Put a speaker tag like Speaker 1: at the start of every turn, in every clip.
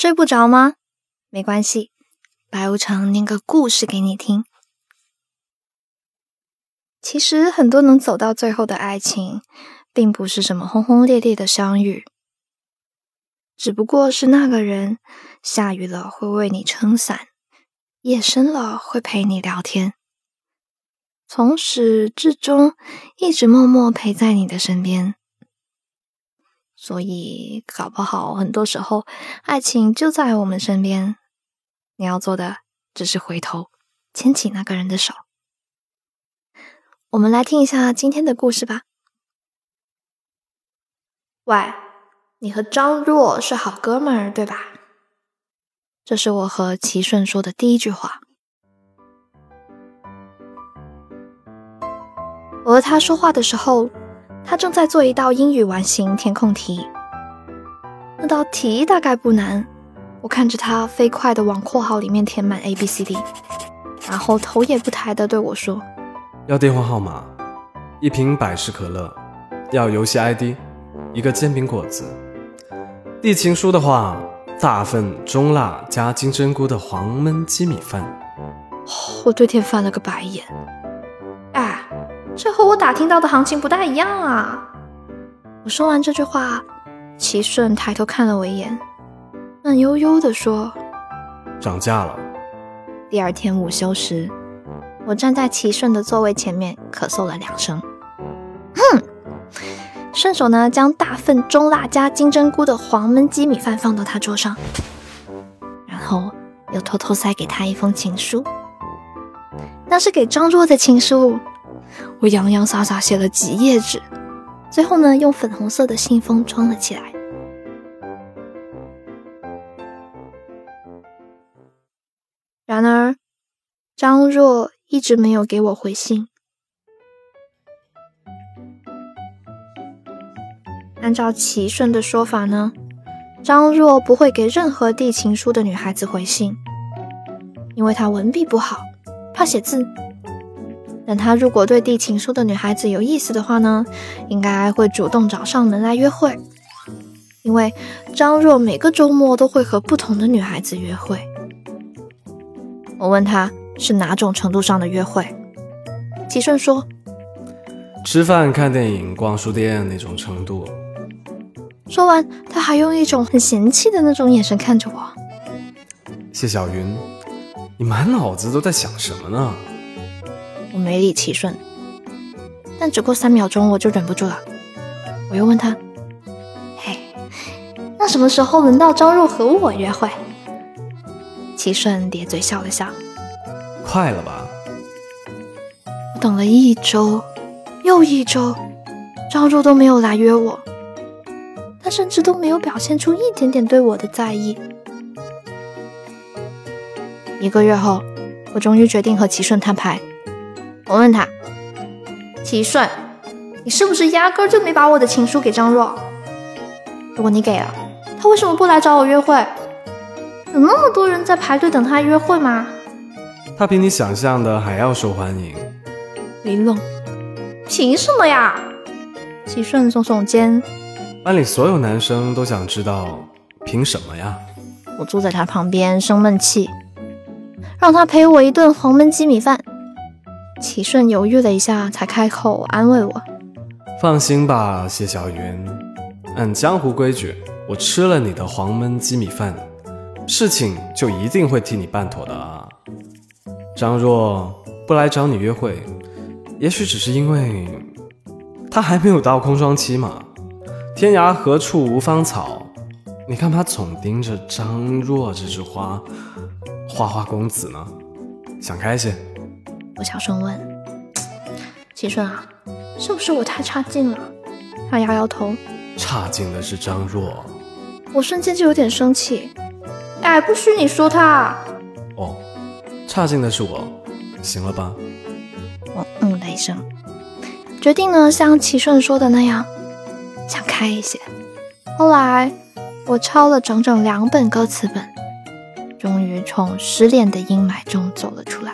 Speaker 1: 睡不着吗？没关系，白无常念个故事给你听。其实很多能走到最后的爱情，并不是什么轰轰烈烈的相遇，只不过是那个人下雨了会为你撑伞，夜深了会陪你聊天，从始至终一直默默陪在你的身边。所以，搞不好很多时候，爱情就在我们身边。你要做的只是回头，牵起那个人的手。我们来听一下今天的故事吧。喂，你和张若是好哥们儿对吧？这是我和齐顺说的第一句话。我和他说话的时候。他正在做一道英语完形填空题，那道题大概不难。我看着他飞快地往括号里面填满 A B C D，然后头也不抬地对我说：“
Speaker 2: 要电话号码，一瓶百事可乐，要游戏 ID，一个煎饼果子。递情书的话，大份中辣加金针菇的黄焖鸡米饭。”
Speaker 1: 我对天翻了个白眼。这和我打听到的行情不大一样啊！我说完这句话，齐顺抬头看了我一眼，慢悠悠地说：“
Speaker 2: 涨价了。”
Speaker 1: 第二天午休时，我站在齐顺的座位前面，咳嗽了两声，哼，顺手呢将大份中辣加金针菇的黄焖鸡米饭放到他桌上，然后又偷偷塞给他一封情书，那是给张若的情书。我洋洋洒洒写了几页纸，最后呢，用粉红色的信封装了起来。然而，张若一直没有给我回信。按照齐顺的说法呢，张若不会给任何递情书的女孩子回信，因为她文笔不好，怕写字。但他如果对递情书的女孩子有意思的话呢，应该会主动找上门来约会。因为张若每个周末都会和不同的女孩子约会。我问他是哪种程度上的约会，齐顺说：
Speaker 2: 吃饭、看电影、逛书店那种程度。
Speaker 1: 说完，他还用一种很嫌弃的那种眼神看着我。
Speaker 2: 谢小云，你满脑子都在想什么呢？
Speaker 1: 我没理齐顺，但只过三秒钟我就忍不住了。我又问他：“嘿，那什么时候轮到张若和我约会？”齐顺咧嘴笑了笑：“
Speaker 2: 快了吧？”
Speaker 1: 我等了一周又一周，张若都没有来约我，他甚至都没有表现出一点点对我的在意。一个月后，我终于决定和齐顺摊牌。我问他：“齐顺，你是不是压根就没把我的情书给张若？如果你给了，他为什么不来找我约会？有那么多人在排队等他约会吗？”
Speaker 2: 他比你想象的还要受欢迎。
Speaker 1: 林冷，凭什么呀？齐顺耸耸肩。
Speaker 2: 班里所有男生都想知道，凭什么呀？
Speaker 1: 我坐在他旁边生闷气，让他陪我一顿黄焖鸡米饭。齐顺犹豫了一下，才开口安慰我：“
Speaker 2: 放心吧，谢小云，按江湖规矩，我吃了你的黄焖鸡米饭，事情就一定会替你办妥的啊。张若不来找你约会，也许只是因为他还没有到空窗期嘛。天涯何处无芳草？你干嘛总盯着张若这枝花？花花公子呢？想开些。”
Speaker 1: 我小声问：“齐顺啊，是不是我太差劲了？”他摇摇头：“
Speaker 2: 差劲的是张若。”
Speaker 1: 我瞬间就有点生气：“哎，不许你说他！”
Speaker 2: 哦，差劲的是我，行了吧？
Speaker 1: 我嗯了一声，决定呢像齐顺说的那样，想开一些。后来我抄了整整两本歌词本，终于从失恋的阴霾中走了出来。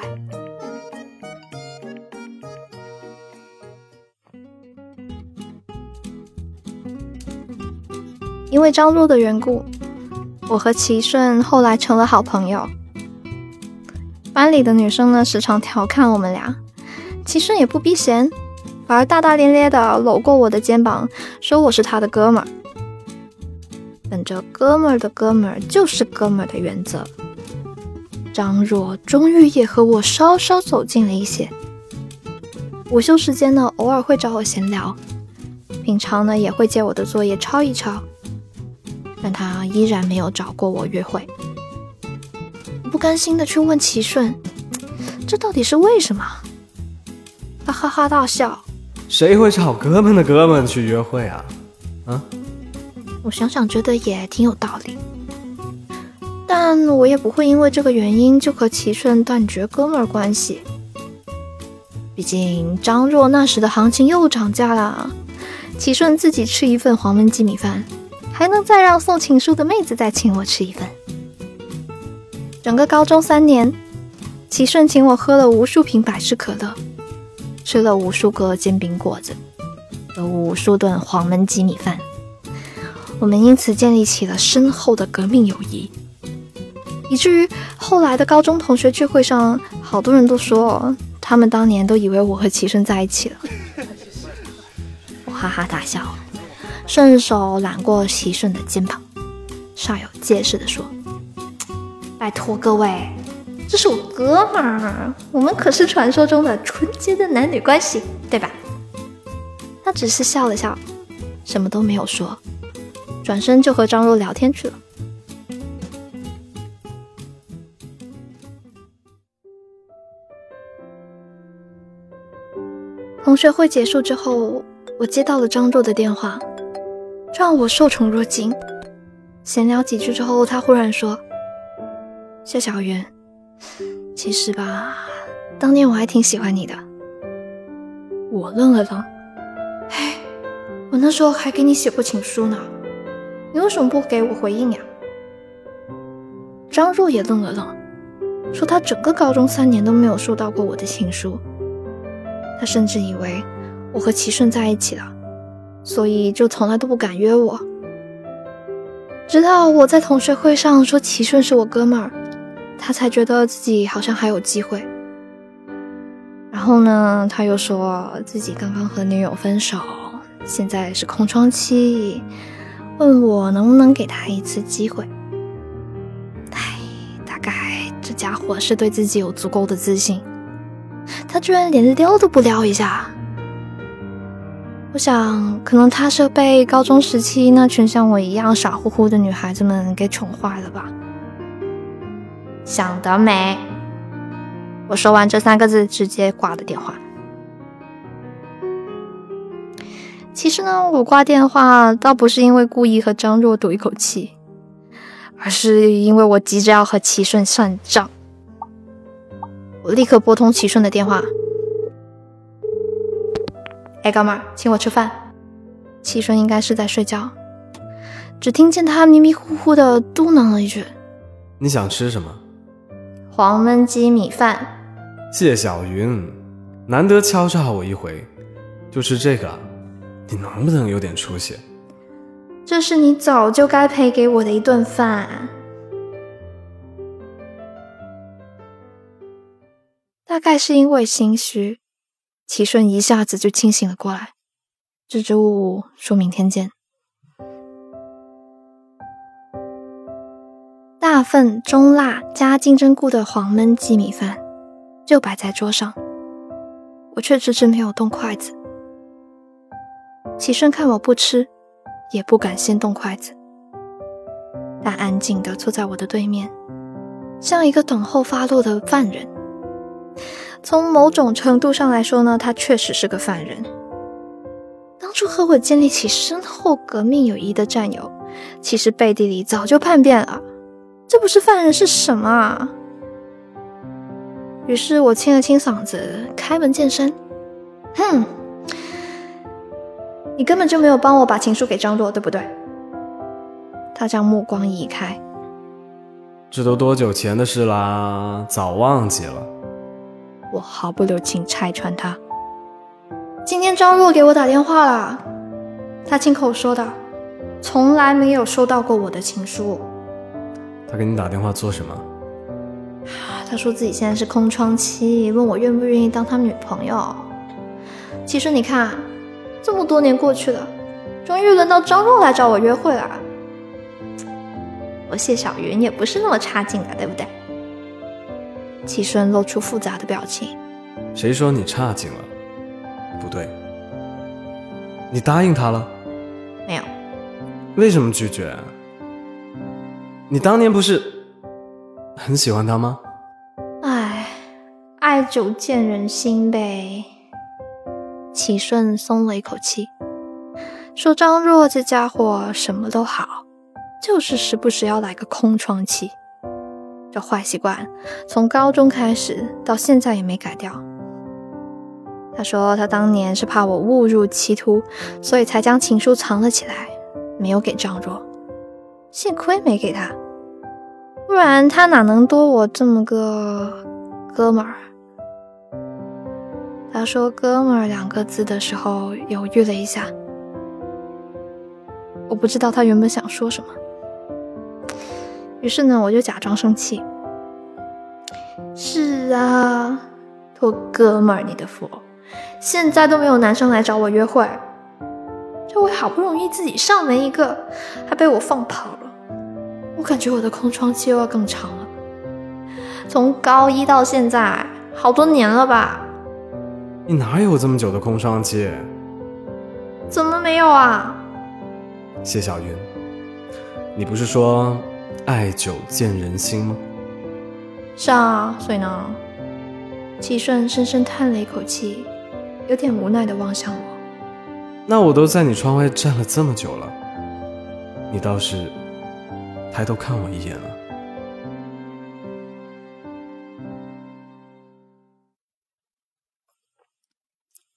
Speaker 1: 因为张若的缘故，我和齐顺后来成了好朋友。班里的女生呢，时常调侃我们俩，齐顺也不避嫌，反而大大咧咧的搂过我的肩膀，说我是他的哥们儿。本着哥们儿的哥们儿就是哥们儿的原则，张若终于也和我稍稍走近了一些。午休时间呢，偶尔会找我闲聊，平常呢也会借我的作业抄一抄，但他依然没有找过我约会。我不甘心的去问齐顺，这到底是为什么？他哈哈大笑，
Speaker 2: 谁会找哥们的哥们去约会啊？啊？
Speaker 1: 我想想，觉得也挺有道理，但我也不会因为这个原因就和齐顺断绝哥们儿关系。毕竟张若那时的行情又涨价了，齐顺自己吃一份黄焖鸡米饭，还能再让送情书的妹子再请我吃一份。整个高中三年，齐顺请我喝了无数瓶百事可乐，吃了无数个煎饼果子，有无数顿黄焖鸡米饭。我们因此建立起了深厚的革命友谊，以至于后来的高中同学聚会上，好多人都说他们当年都以为我和齐顺在一起了。我哈哈大笑，顺手揽过齐顺的肩膀，煞有介事地说：“拜托各位，这是我哥们儿，我们可是传说中的纯洁的男女关系，对吧？”他只是笑了笑，什么都没有说。转身就和张若聊天去了。同学会结束之后，我接到了张若的电话，让我受宠若惊。闲聊几句之后，他忽然说：“谢小云，其实吧，当年我还挺喜欢你的。”我愣了愣，哎，我那时候还给你写过情书呢。你为什么不给我回应呀？张若也愣了愣，说他整个高中三年都没有收到过我的情书，他甚至以为我和齐顺在一起了，所以就从来都不敢约我。直到我在同学会上说齐顺是我哥们儿，他才觉得自己好像还有机会。然后呢，他又说自己刚刚和女友分手，现在是空窗期。问我能不能给他一次机会？唉，大概这家伙是对自己有足够的自信，他居然连撩都不撩一下。我想，可能他是被高中时期那群像我一样傻乎乎的女孩子们给宠坏了吧。想得美！我说完这三个字，直接挂了电话。其实呢，我挂电话倒不是因为故意和张若赌一口气，而是因为我急着要和齐顺算账。我立刻拨通齐顺的电话：“哎，哥们儿，请我吃饭。”齐顺应该是在睡觉，只听见他迷迷糊糊的嘟囔了一句：“
Speaker 2: 你想吃什么？”“
Speaker 1: 黄焖鸡米饭。”
Speaker 2: 谢小云，难得敲诈我一回，就吃这个。你能不能有点出息？
Speaker 1: 这是你早就该赔给我的一顿饭。大概是因为心虚，齐顺一下子就清醒了过来，支支吾吾说明天见。大份中辣加金针菇的黄焖鸡米饭就摆在桌上，我却迟迟没有动筷子。齐顺看我不吃，也不敢先动筷子。他安静地坐在我的对面，像一个等候发落的犯人。从某种程度上来说呢，他确实是个犯人。当初和我建立起深厚革命友谊的战友，其实背地里早就叛变了。这不是犯人是什么啊？于是我清了清嗓子，开门见山：“哼。”你根本就没有帮我把情书给张若，对不对？他将目光移开。
Speaker 2: 这都多久前的事啦，早忘记了。
Speaker 1: 我毫不留情拆穿他。今天张若给我打电话了，他亲口说的，从来没有收到过我的情书。
Speaker 2: 他给你打电话做什么？
Speaker 3: 他说自己现在是空窗期，问我愿不愿意当他女朋友。其实你看，这么多年过去了，终于轮到张若来找我约会了。我谢小云也不是那么差劲的，对不对？齐顺露出复杂的表情。
Speaker 2: 谁说你差劲了？不对，你答应他了？
Speaker 3: 没有。
Speaker 2: 为什么拒绝？你当年不是很喜欢他吗？
Speaker 3: 唉，爱久见人心呗。齐顺松了一口气，说：“张若这家伙什么都好，就是时不时要来个空窗期。这坏习惯从高中开始到现在也没改掉。”他说：“他当年是怕我误入歧途，所以才将情书藏了起来，没有给张若。幸亏没给他，不然他哪能多我这么个哥们儿？”他说“哥们儿”两个字的时候犹豫了一下，我不知道他原本想说什么，于是呢，我就假装生气：“是啊，托哥们儿你的福。”现在都没有男生来找我约会，这回好不容易自己上门一个，还被我放跑了。我感觉我的空窗期又要更长了，从高一到现在，好多年了吧？
Speaker 2: 你哪有这么久的空窗期？
Speaker 3: 怎么没有啊？
Speaker 2: 谢小云，你不是说爱久见人心吗？
Speaker 3: 是啊，所以呢？齐顺深深叹了一口气。有点无奈的望向我，
Speaker 2: 那我都在你窗外站了这么久了，你倒是抬头看我一眼啊。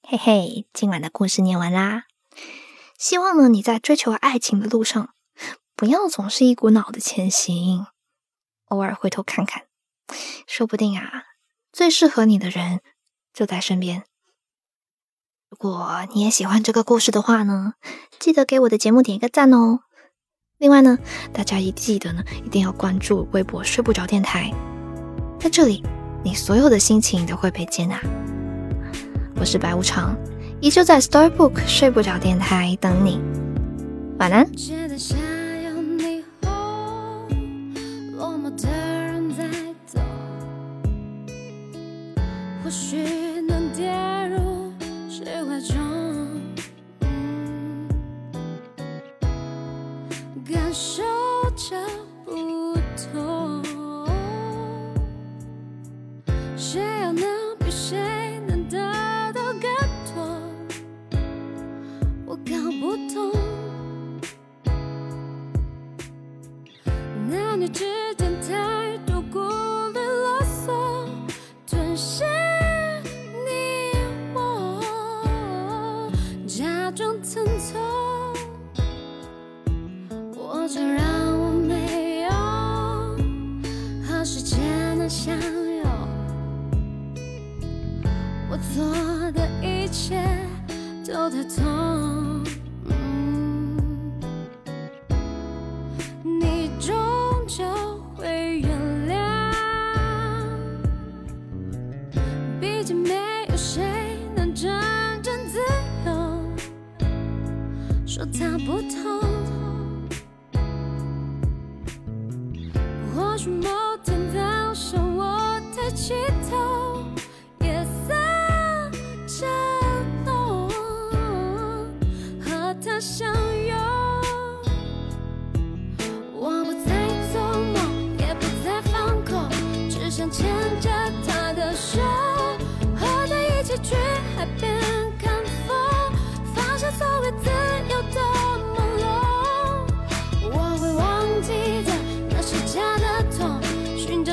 Speaker 3: 嘿嘿，今晚的故事念完啦。希望呢你在追求爱情的路上，不要总是一股脑的前行，偶尔回头看看，说不定啊，最适合你的人就在身边。如果你也喜欢这个故事的话呢，记得给我的节目点一个赞哦。另外呢，大家也记得呢，一定要关注微博“睡不着电台”。在这里，你所有的心情都会被接纳。我是白无常，依旧在 Storybook 睡不着电台等你。晚安。或许。的什么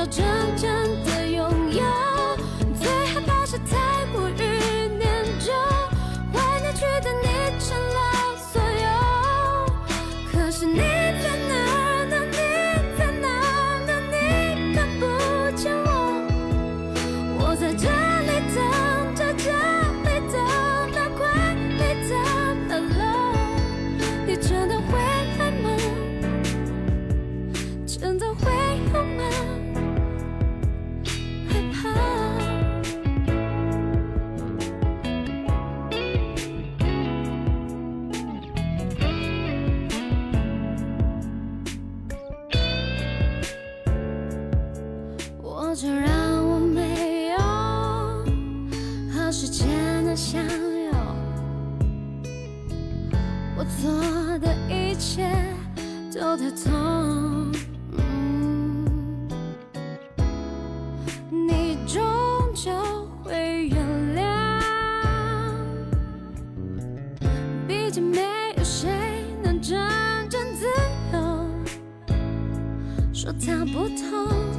Speaker 3: 真。终究会原谅。毕竟没有谁能真正自由，说他不痛。